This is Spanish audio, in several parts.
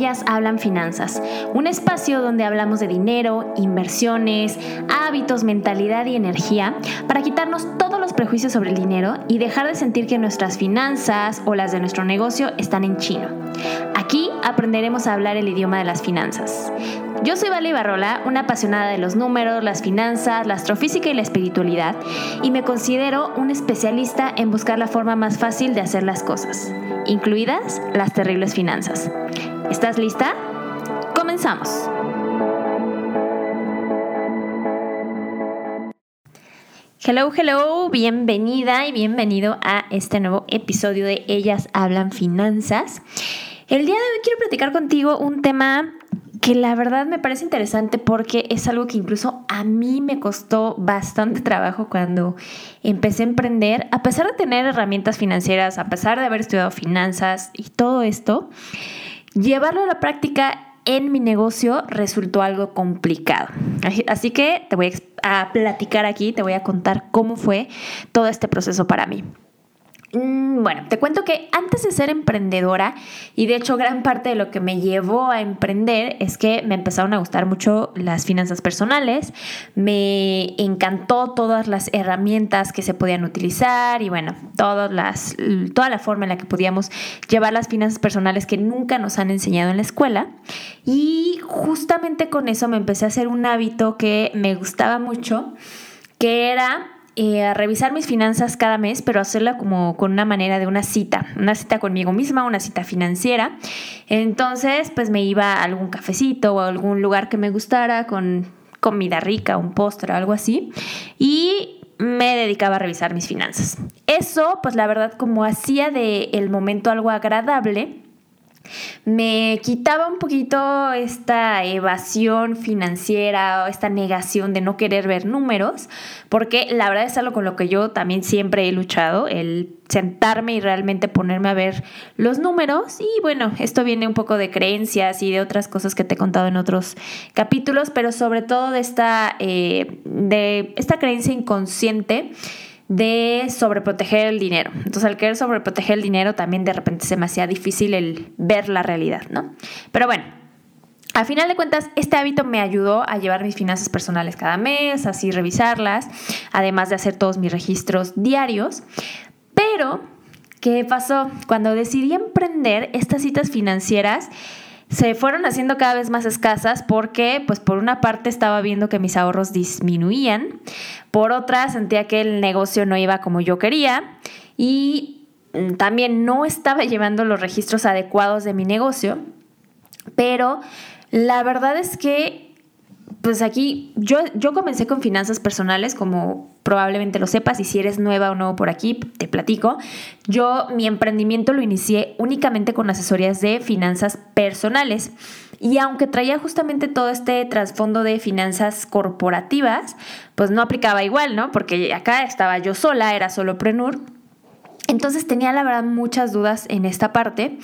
Ellas Hablan Finanzas, un espacio donde hablamos de dinero, inversiones, hábitos, mentalidad y energía para quitarnos todos los prejuicios sobre el dinero y dejar de sentir que nuestras finanzas o las de nuestro negocio están en chino. Aquí aprenderemos a hablar el idioma de las finanzas. Yo soy Vale Barrola, una apasionada de los números, las finanzas, la astrofísica y la espiritualidad, y me considero un especialista en buscar la forma más fácil de hacer las cosas, incluidas las terribles finanzas. ¿Estás lista? Comenzamos. Hello, hello, bienvenida y bienvenido a este nuevo episodio de Ellas Hablan Finanzas. El día de hoy quiero platicar contigo un tema que la verdad me parece interesante porque es algo que incluso a mí me costó bastante trabajo cuando empecé a emprender, a pesar de tener herramientas financieras, a pesar de haber estudiado finanzas y todo esto, llevarlo a la práctica en mi negocio resultó algo complicado. Así que te voy a platicar aquí, te voy a contar cómo fue todo este proceso para mí. Mm, bueno, te cuento que antes de ser emprendedora, y de hecho gran parte de lo que me llevó a emprender es que me empezaron a gustar mucho las finanzas personales, me encantó todas las herramientas que se podían utilizar y bueno, todas las, toda la forma en la que podíamos llevar las finanzas personales que nunca nos han enseñado en la escuela. Y justamente con eso me empecé a hacer un hábito que me gustaba mucho, que era eh, a revisar mis finanzas cada mes, pero hacerla como con una manera de una cita, una cita conmigo misma, una cita financiera. Entonces, pues me iba a algún cafecito o a algún lugar que me gustara con comida rica, un postre algo así. Y me dedicaba a revisar mis finanzas. Eso, pues la verdad, como hacía de el momento algo agradable, me quitaba un poquito esta evasión financiera o esta negación de no querer ver números, porque la verdad es algo con lo que yo también siempre he luchado, el sentarme y realmente ponerme a ver los números. Y bueno, esto viene un poco de creencias y de otras cosas que te he contado en otros capítulos, pero sobre todo de esta, eh, de esta creencia inconsciente de sobreproteger el dinero. Entonces, al querer sobreproteger el dinero, también de repente me hacía difícil el ver la realidad, ¿no? Pero bueno, al final de cuentas, este hábito me ayudó a llevar mis finanzas personales cada mes, así revisarlas, además de hacer todos mis registros diarios. Pero, ¿qué pasó? Cuando decidí emprender estas citas financieras, se fueron haciendo cada vez más escasas porque, pues por una parte estaba viendo que mis ahorros disminuían, por otra sentía que el negocio no iba como yo quería y mm, también no estaba llevando los registros adecuados de mi negocio, pero la verdad es que pues aquí yo, yo comencé con finanzas personales, como probablemente lo sepas, y si eres nueva o nuevo por aquí, te platico. Yo mi emprendimiento lo inicié únicamente con asesorías de finanzas personales. Y aunque traía justamente todo este trasfondo de finanzas corporativas, pues no aplicaba igual, ¿no? Porque acá estaba yo sola, era solo Prenur. Entonces tenía la verdad muchas dudas en esta parte.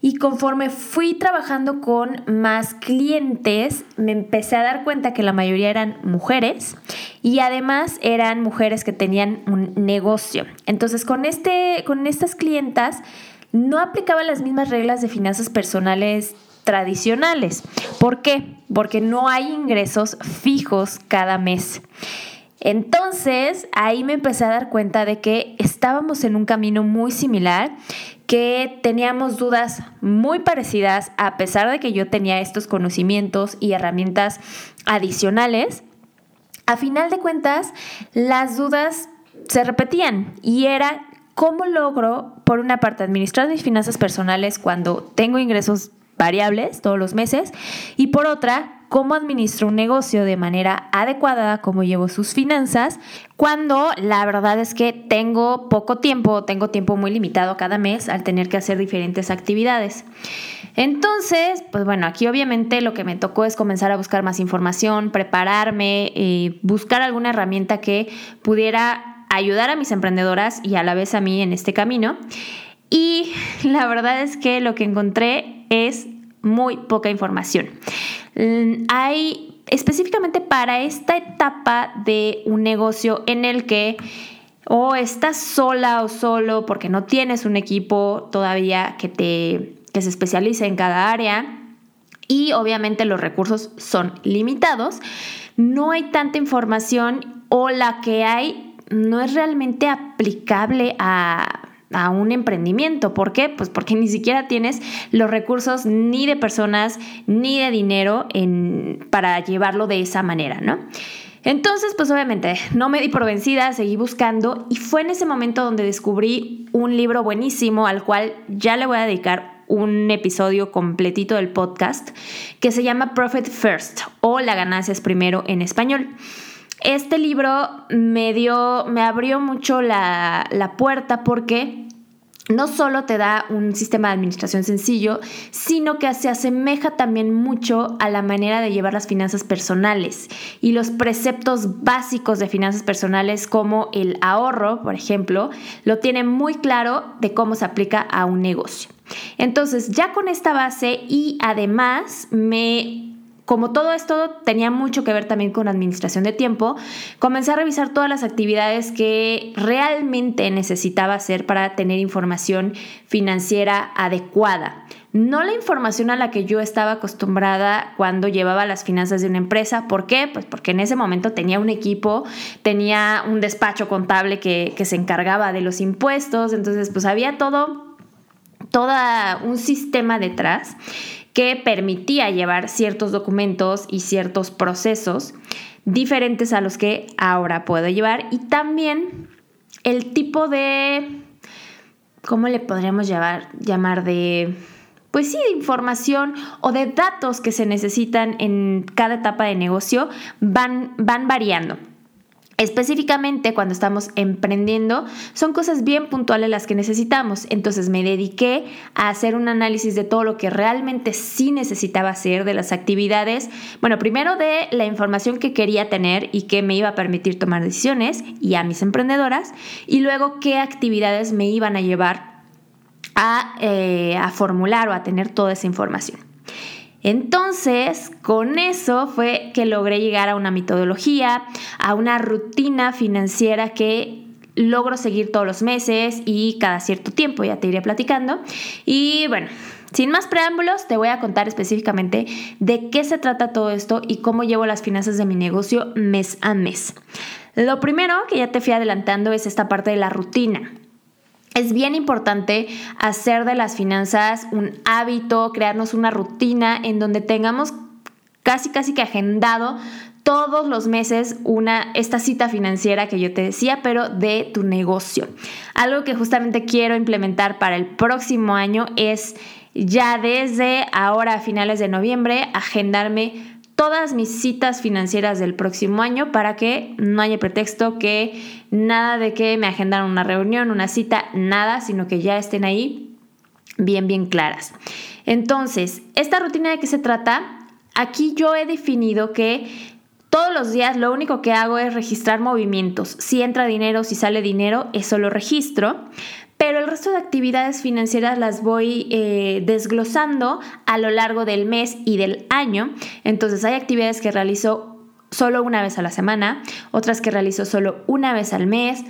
Y conforme fui trabajando con más clientes, me empecé a dar cuenta que la mayoría eran mujeres y además eran mujeres que tenían un negocio. Entonces, con, este, con estas clientas no aplicaba las mismas reglas de finanzas personales tradicionales. ¿Por qué? Porque no hay ingresos fijos cada mes. Entonces, ahí me empecé a dar cuenta de que estábamos en un camino muy similar que teníamos dudas muy parecidas a pesar de que yo tenía estos conocimientos y herramientas adicionales. A final de cuentas, las dudas se repetían y era cómo logro, por una parte, administrar mis finanzas personales cuando tengo ingresos variables todos los meses y por otra, cómo administro un negocio de manera adecuada, cómo llevo sus finanzas, cuando la verdad es que tengo poco tiempo, tengo tiempo muy limitado cada mes al tener que hacer diferentes actividades. Entonces, pues bueno, aquí obviamente lo que me tocó es comenzar a buscar más información, prepararme, eh, buscar alguna herramienta que pudiera ayudar a mis emprendedoras y a la vez a mí en este camino. Y la verdad es que lo que encontré es muy poca información. Mm, hay específicamente para esta etapa de un negocio en el que o estás sola o solo porque no tienes un equipo todavía que te que se especialice en cada área y obviamente los recursos son limitados. No hay tanta información o la que hay no es realmente aplicable a, un emprendimiento. ¿Por qué? Pues porque ni siquiera tienes los recursos ni de personas ni de dinero para llevarlo de esa manera, ¿no? Entonces, pues obviamente no me di por vencida, seguí buscando y fue en ese momento donde descubrí un libro buenísimo al cual ya le voy a dedicar un episodio completito del podcast que se llama Profit First o La ganancia es primero en español. Este libro me dio, me abrió mucho la, la puerta porque no solo te da un sistema de administración sencillo, sino que se asemeja también mucho a la manera de llevar las finanzas personales y los preceptos básicos de finanzas personales como el ahorro, por ejemplo, lo tiene muy claro de cómo se aplica a un negocio. Entonces, ya con esta base y además me como todo esto tenía mucho que ver también con administración de tiempo, comencé a revisar todas las actividades que realmente necesitaba hacer para tener información financiera adecuada. No la información a la que yo estaba acostumbrada cuando llevaba las finanzas de una empresa. ¿Por qué? Pues porque en ese momento tenía un equipo, tenía un despacho contable que, que se encargaba de los impuestos, entonces pues había todo, todo un sistema detrás que permitía llevar ciertos documentos y ciertos procesos diferentes a los que ahora puedo llevar y también el tipo de, ¿cómo le podríamos llamar? De, pues sí, de información o de datos que se necesitan en cada etapa de negocio van, van variando. Específicamente cuando estamos emprendiendo, son cosas bien puntuales las que necesitamos. Entonces me dediqué a hacer un análisis de todo lo que realmente sí necesitaba hacer, de las actividades. Bueno, primero de la información que quería tener y que me iba a permitir tomar decisiones y a mis emprendedoras. Y luego qué actividades me iban a llevar a, eh, a formular o a tener toda esa información. Entonces, con eso fue que logré llegar a una metodología, a una rutina financiera que logro seguir todos los meses y cada cierto tiempo, ya te iré platicando. Y bueno, sin más preámbulos, te voy a contar específicamente de qué se trata todo esto y cómo llevo las finanzas de mi negocio mes a mes. Lo primero que ya te fui adelantando es esta parte de la rutina. Es bien importante hacer de las finanzas un hábito, crearnos una rutina en donde tengamos casi casi que agendado todos los meses una esta cita financiera que yo te decía, pero de tu negocio. Algo que justamente quiero implementar para el próximo año es ya desde ahora a finales de noviembre agendarme todas mis citas financieras del próximo año para que no haya pretexto que nada de que me agendaron una reunión, una cita, nada, sino que ya estén ahí bien, bien claras. Entonces, ¿esta rutina de qué se trata? Aquí yo he definido que todos los días lo único que hago es registrar movimientos. Si entra dinero, si sale dinero, eso lo registro pero el resto de actividades financieras las voy eh, desglosando a lo largo del mes y del año. Entonces hay actividades que realizo solo una vez a la semana, otras que realizo solo una vez al mes,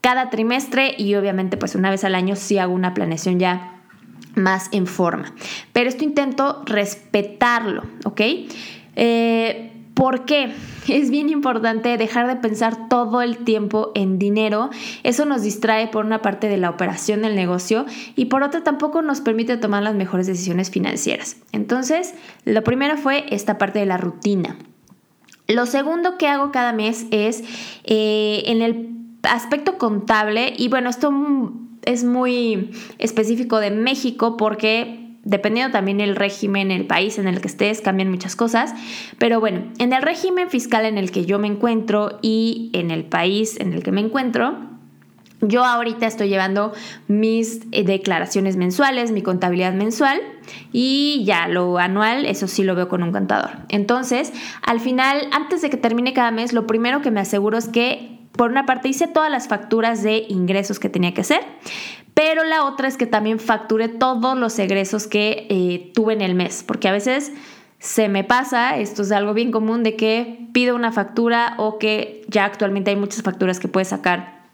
cada trimestre y obviamente pues una vez al año sí hago una planeación ya más en forma. Pero esto intento respetarlo, ¿ok? Eh, ¿Por qué? Es bien importante dejar de pensar todo el tiempo en dinero. Eso nos distrae por una parte de la operación del negocio y por otra tampoco nos permite tomar las mejores decisiones financieras. Entonces, lo primero fue esta parte de la rutina. Lo segundo que hago cada mes es eh, en el aspecto contable y bueno, esto es muy específico de México porque dependiendo también el régimen, el país en el que estés, cambian muchas cosas. Pero bueno, en el régimen fiscal en el que yo me encuentro y en el país en el que me encuentro, yo ahorita estoy llevando mis eh, declaraciones mensuales, mi contabilidad mensual y ya lo anual, eso sí lo veo con un contador. Entonces, al final, antes de que termine cada mes, lo primero que me aseguro es que por una parte hice todas las facturas de ingresos que tenía que hacer, pero la otra es que también facture todos los egresos que eh, tuve en el mes, porque a veces se me pasa, esto es algo bien común, de que pido una factura o que ya actualmente hay muchas facturas que puedes sacar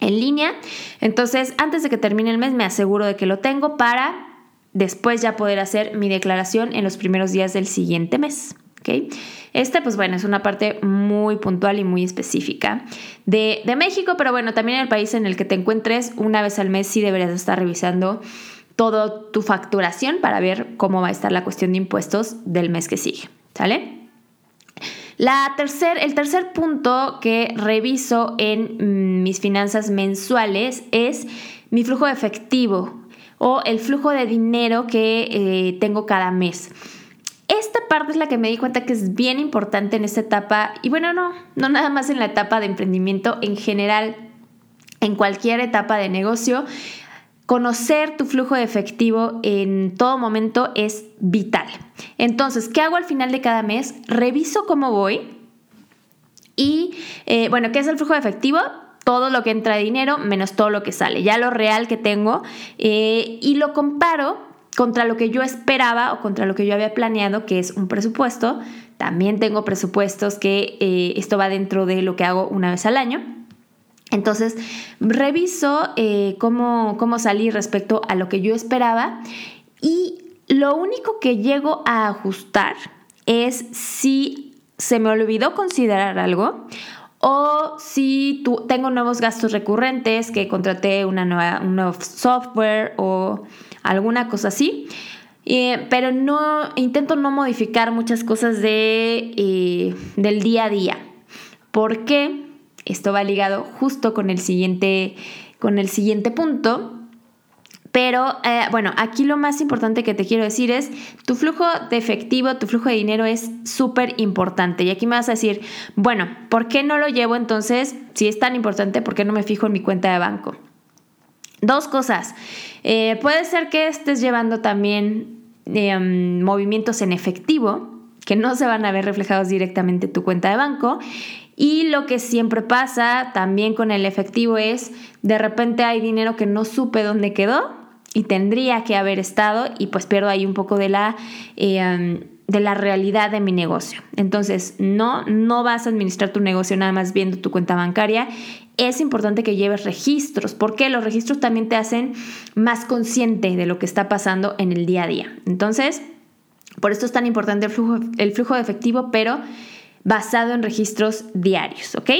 en línea. Entonces, antes de que termine el mes, me aseguro de que lo tengo para después ya poder hacer mi declaración en los primeros días del siguiente mes. ¿Okay? Esta, pues bueno, es una parte muy puntual y muy específica de, de, México, pero bueno, también en el país en el que te encuentres, una vez al mes sí deberías estar revisando todo tu facturación para ver cómo va a estar la cuestión de impuestos del mes que sigue. ¿Sale? La tercer, el tercer punto que reviso en mm, mis finanzas mensuales es mi flujo efectivo o el flujo de dinero que eh, tengo cada mes. Esta parte es la que me di cuenta que es bien importante en esta etapa y bueno, no, no nada más en la etapa de emprendimiento, en general, en cualquier etapa de negocio. Conocer tu flujo de efectivo en todo momento es vital. Entonces, ¿qué hago al final de cada mes? Reviso cómo voy y, eh, bueno, ¿qué es el flujo de efectivo? todo lo que entra de dinero menos todo lo que sale, ya lo real que tengo, eh, y lo comparo contra lo que yo esperaba o contra lo que yo había planeado, que es un presupuesto. También tengo presupuestos que eh, esto va dentro de lo que hago una vez al año. Entonces, reviso eh, cómo, cómo salí respecto a lo que yo esperaba y lo único que llego a ajustar es si se me olvidó considerar algo o si tú, tengo nuevos gastos recurrentes, que contraté una nueva, un nuevo software o alguna cosa así. Eh, pero no intento no modificar muchas cosas de, eh, del día a día. porque Esto va ligado justo con el siguiente, con el siguiente punto. Pero eh, bueno, aquí lo más importante que te quiero decir es, tu flujo de efectivo, tu flujo de dinero es súper importante. Y aquí me vas a decir, bueno, ¿por qué no lo llevo entonces? Si es tan importante, ¿por qué no me fijo en mi cuenta de banco? Dos cosas. Eh, puede ser que estés llevando también em, movimientos en efectivo que no se van a ver reflejados directamente en tu cuenta de banco. Y lo que siempre pasa también con el efectivo es, de repente hay dinero que no supe dónde quedó y tendría que haber estado y pues pierdo ahí un poco de la, eh, de la realidad de mi negocio. Entonces, no, no vas a administrar tu negocio nada más viendo tu cuenta bancaria. Es importante que lleves registros, porque los registros también te hacen más consciente de lo que está pasando en el día a día. Entonces, por esto es tan importante el flujo, el flujo de efectivo, pero basado en registros diarios, ¿ok?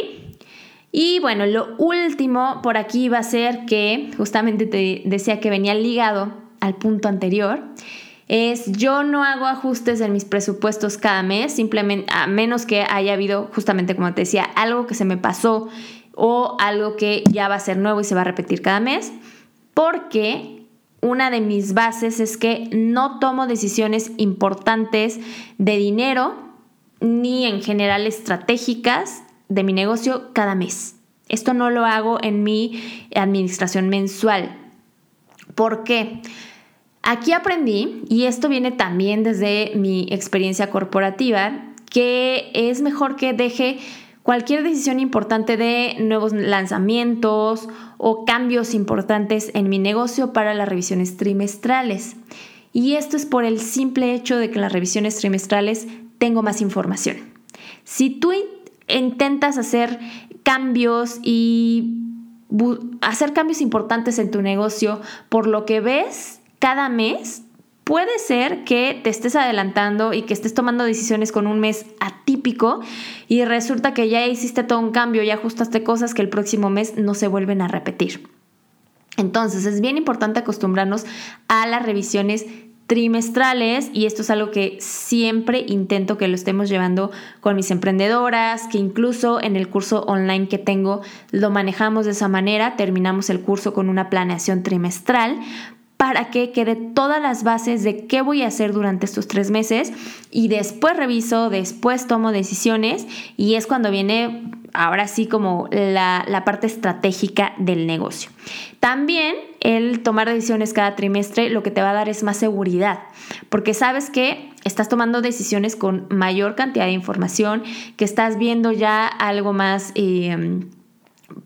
Y bueno, lo último por aquí va a ser que justamente te decía que venía ligado al punto anterior. Es yo no hago ajustes en mis presupuestos cada mes, simplemente a menos que haya habido justamente como te decía, algo que se me pasó o algo que ya va a ser nuevo y se va a repetir cada mes, porque una de mis bases es que no tomo decisiones importantes de dinero ni en general estratégicas de mi negocio cada mes. Esto no lo hago en mi administración mensual. ¿Por qué? Aquí aprendí, y esto viene también desde mi experiencia corporativa, que es mejor que deje cualquier decisión importante de nuevos lanzamientos o cambios importantes en mi negocio para las revisiones trimestrales. Y esto es por el simple hecho de que en las revisiones trimestrales tengo más información. Si tú intentas hacer cambios y hacer cambios importantes en tu negocio por lo que ves cada mes, puede ser que te estés adelantando y que estés tomando decisiones con un mes atípico y resulta que ya hiciste todo un cambio, y ajustaste cosas que el próximo mes no se vuelven a repetir. Entonces es bien importante acostumbrarnos a las revisiones trimestrales y esto es algo que siempre intento que lo estemos llevando con mis emprendedoras, que incluso en el curso online que tengo lo manejamos de esa manera, terminamos el curso con una planeación trimestral para que quede todas las bases de qué voy a hacer durante estos tres meses y después reviso, después tomo decisiones y es cuando viene ahora sí como la, la parte estratégica del negocio. También el tomar decisiones cada trimestre lo que te va a dar es más seguridad, porque sabes que estás tomando decisiones con mayor cantidad de información, que estás viendo ya algo más... Eh,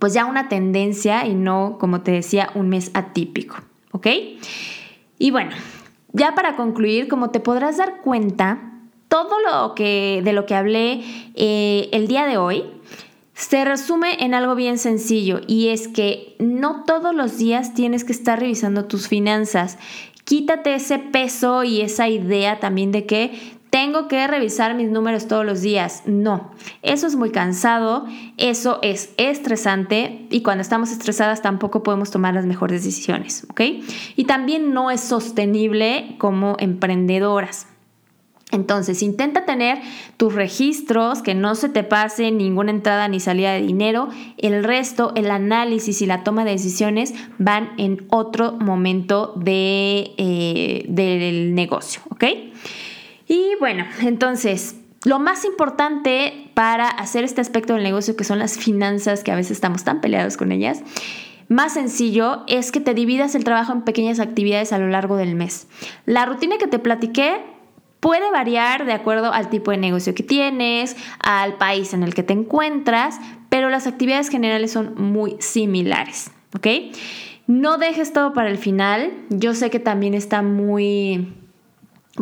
pues ya una tendencia y no, como te decía, un mes atípico. ¿Ok? Y bueno, ya para concluir, como te podrás dar cuenta, todo lo que, de lo que hablé eh, el día de hoy se resume en algo bien sencillo y es que no todos los días tienes que estar revisando tus finanzas. Quítate ese peso y esa idea también de que tengo que revisar mis números todos los días. No, eso es muy cansado, eso es estresante y cuando estamos estresadas tampoco podemos tomar las mejores decisiones, ¿ok? Y también no es sostenible como emprendedoras. Entonces, intenta tener tus registros, que no se te pase ninguna entrada ni salida de dinero. El resto, el análisis y la toma de decisiones van en otro momento de, eh, del negocio, ¿ok? Y bueno, entonces, lo más importante para hacer este aspecto del negocio, que son las finanzas, que a veces estamos tan peleados con ellas, más sencillo es que te dividas el trabajo en pequeñas actividades a lo largo del mes. La rutina que te platiqué puede variar de acuerdo al tipo de negocio que tienes, al país en el que te encuentras, pero las actividades generales son muy similares, ¿ok? No dejes todo para el final. Yo sé que también está muy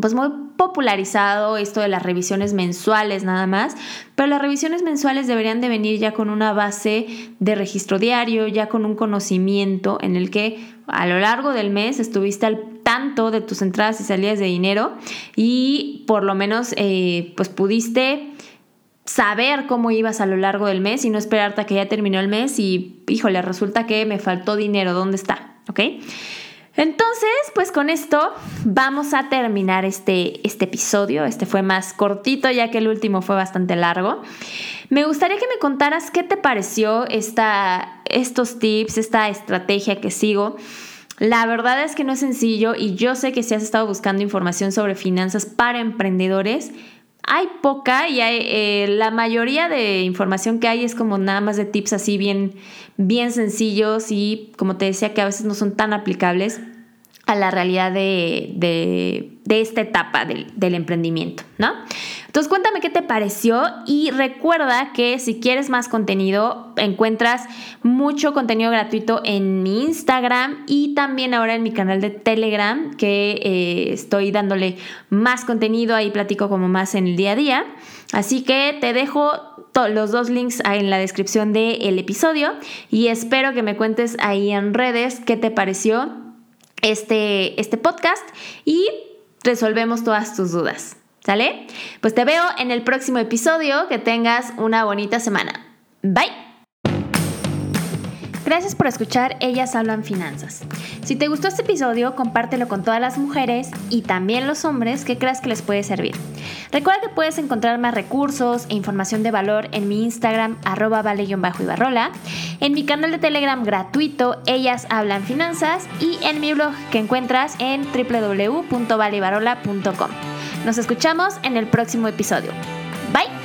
pues muy popularizado esto de las revisiones mensuales nada más, pero las revisiones mensuales deberían de venir ya con una base de registro diario, ya con un conocimiento en el que a lo largo del mes estuviste al tanto de tus entradas y salidas de dinero y por lo menos eh, pues pudiste saber cómo ibas a lo largo del mes y no esperarte a que ya terminó el mes y híjole, resulta que me faltó dinero, ¿dónde está? ¿Ok? Entonces, pues con esto vamos a terminar este, este episodio. Este fue más cortito ya que el último fue bastante largo. Me gustaría que me contaras qué te pareció esta, estos tips, esta estrategia que sigo. La verdad es que no es sencillo y yo sé que si has estado buscando información sobre finanzas para emprendedores, hay poca y hay, eh, la mayoría de información que hay es como nada más de tips así bien, bien sencillos y como te decía que a veces no son tan aplicables a la realidad de, esta etapa del, emprendimiento, ¿no? Entonces cuéntame qué te pareció y recuerda que si quieres más contenido encuentras mucho contenido gratuito en mi Instagram y también ahora en mi canal de Telegram que eh, estoy dándole más contenido, ahí platico como más en el día a día. Así que te dejo los dos links en la descripción del episodio y espero que me cuentes ahí en redes qué te pareció este, este podcast y resolvemos todas tus dudas. ¿Sale? Pues te veo en el próximo episodio. Que tengas una bonita semana. Bye. Gracias por escuchar Ellas Hablan Finanzas. Si te gustó este episodio, compártelo con todas las mujeres y también los hombres que creas que les puede servir. Recuerda que puedes encontrar más recursos e información de valor en mi Instagram, arroba vale-ibarrola, en mi canal de Telegram gratuito, Ellas Hablan Finanzas, y en mi blog que encuentras en www.valebarola.com. Nos escuchamos en el próximo episodio. Bye.